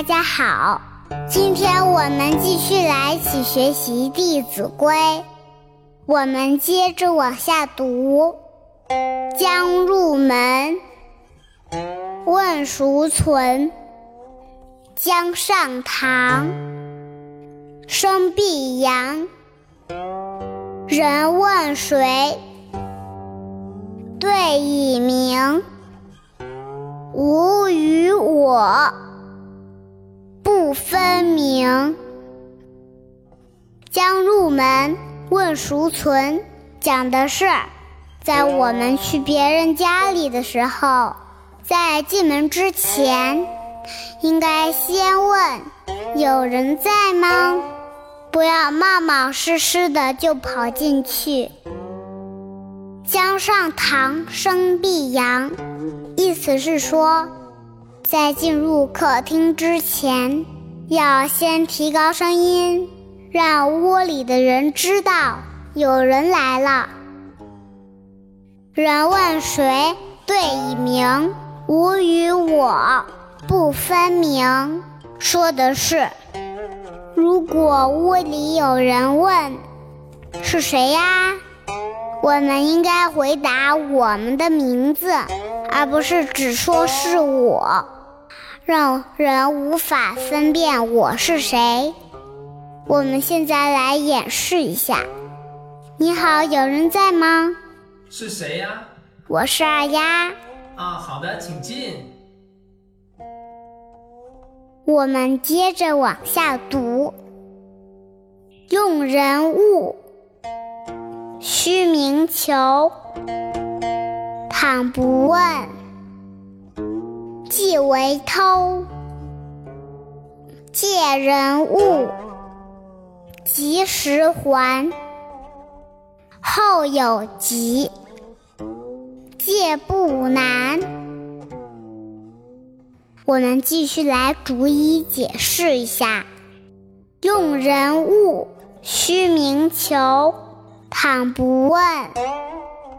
大家好，今天我们继续来一起学习《弟子规》，我们接着往下读：将入门，问孰存？将上堂，生必扬。人问谁？对以明。吾与我分明。将入门，问孰存？讲的是，在我们去别人家里的时候，在进门之前，应该先问有人在吗？不要冒冒失失的就跑进去。将上堂，生必扬，意思是说，在进入客厅之前，要先提高声音，让窝里的人知道有人来了。人问谁，对以明。吾与我不分明，说的是，如果屋里有人问，是谁呀？我们应该回答我们的名字，而不是只说是我，让人无法分辨我是谁。我们现在来演示一下。你好，有人在吗？是谁呀？我是二丫。啊，好的，请进。我们接着往下读。用人物。须明求，倘不问，即为偷。借人物，及时还。后有急，借不难。我们继续来逐一解释一下：用人物，须明求。倘不问，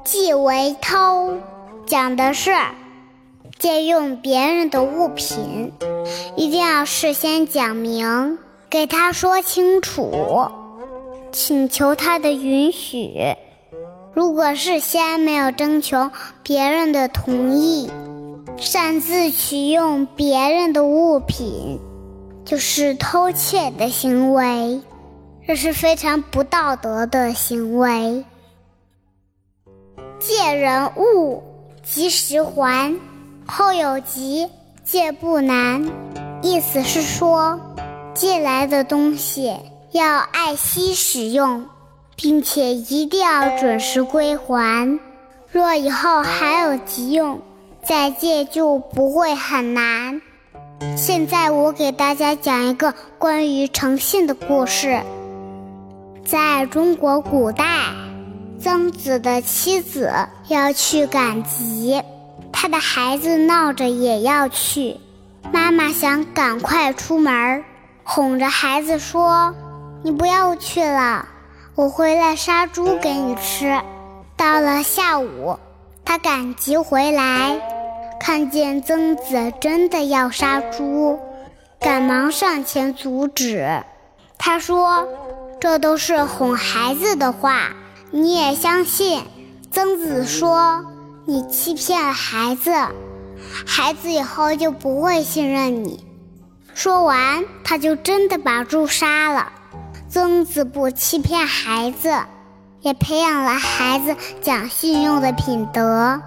即为偷。讲的是借用别人的物品，一定要事先讲明，给他说清楚，请求他的允许。如果事先没有征求别人的同意，擅自取用别人的物品，就是偷窃的行为。这是非常不道德的行为。借人物，及时还，后有急，借不难。意思是说，借来的东西要爱惜使用，并且一定要准时归还。若以后还有急用，再借就不会很难。现在我给大家讲一个关于诚信的故事。在中国古代，曾子的妻子要去赶集，他的孩子闹着也要去。妈妈想赶快出门，哄着孩子说：“你不要去了，我回来杀猪给你吃。”到了下午，他赶集回来，看见曾子真的要杀猪，赶忙上前阻止。他说。这都是哄孩子的话，你也相信？曾子说：“你欺骗了孩子，孩子以后就不会信任你。”说完，他就真的把猪杀了。曾子不欺骗孩子，也培养了孩子讲信用的品德。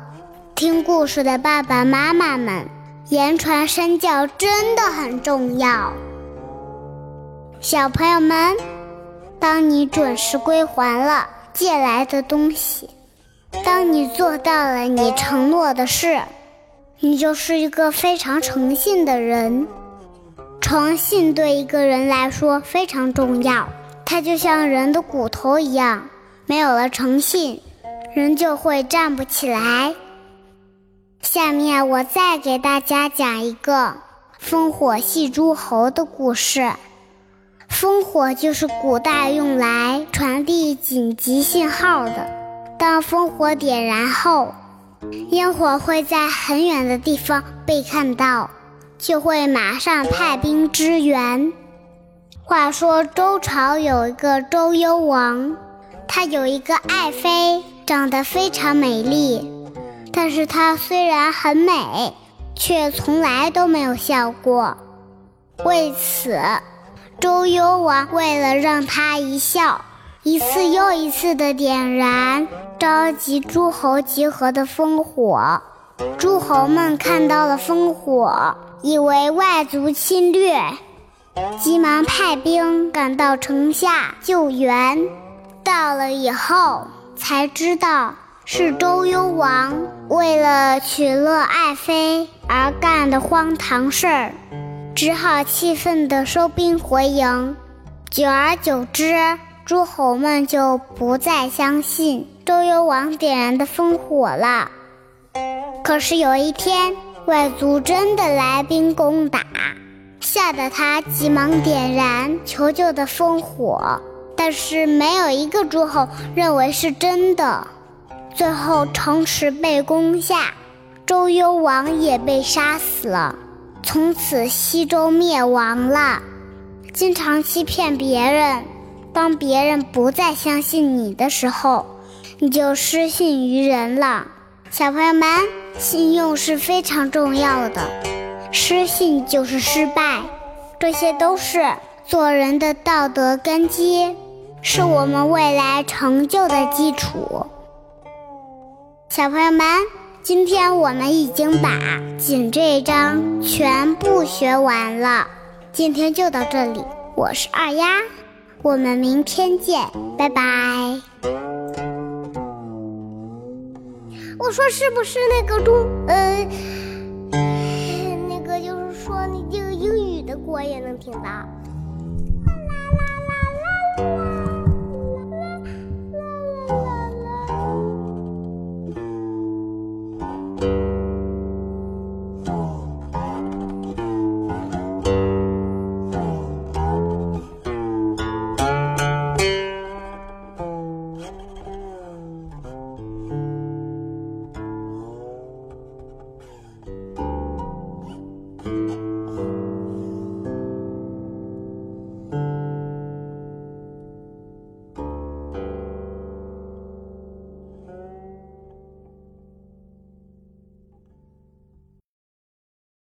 听故事的爸爸妈妈们，言传身教真的很重要。小朋友们。当你准时归还了借来的东西，当你做到了你承诺的事，你就是一个非常诚信的人。诚信对一个人来说非常重要，它就像人的骨头一样，没有了诚信，人就会站不起来。下面我再给大家讲一个烽火戏诸侯的故事。烽火就是古代用来传递紧急信号的。当烽火点燃后，烟火会在很远的地方被看到，就会马上派兵支援。话说周朝有一个周幽王，他有一个爱妃，长得非常美丽，但是她虽然很美，却从来都没有笑过。为此，周幽王为了让她一笑，一次又一次的点燃，召集诸侯集合的烽火。诸侯们看到了烽火，以为外族侵略，急忙派兵赶到城下救援。到了以后，才知道是周幽王为了取乐爱妃而干的荒唐事儿，只好气愤地收兵回营。久而久之，诸侯们就不再相信周幽王点燃的烽火了。可是有一天，外族真的来兵攻打，吓得他急忙点燃求救的烽火，但是没有一个诸侯认为是真的。最后城池被攻下，周幽王也被杀死了，从此西周灭亡了。经常欺骗别人，当别人不再相信你的时候，你就失信于人了。小朋友们，信用是非常重要的，失信就是失败，这些都是做人的道德根基，是我们未来成就的基础。小朋友们，今天我们已经把《锦》这一章全部学完了，今天就到这里，我是二丫，我们明天见，拜拜。我说是不是那个中呃，那个就是说你这个英语的锅也能听到？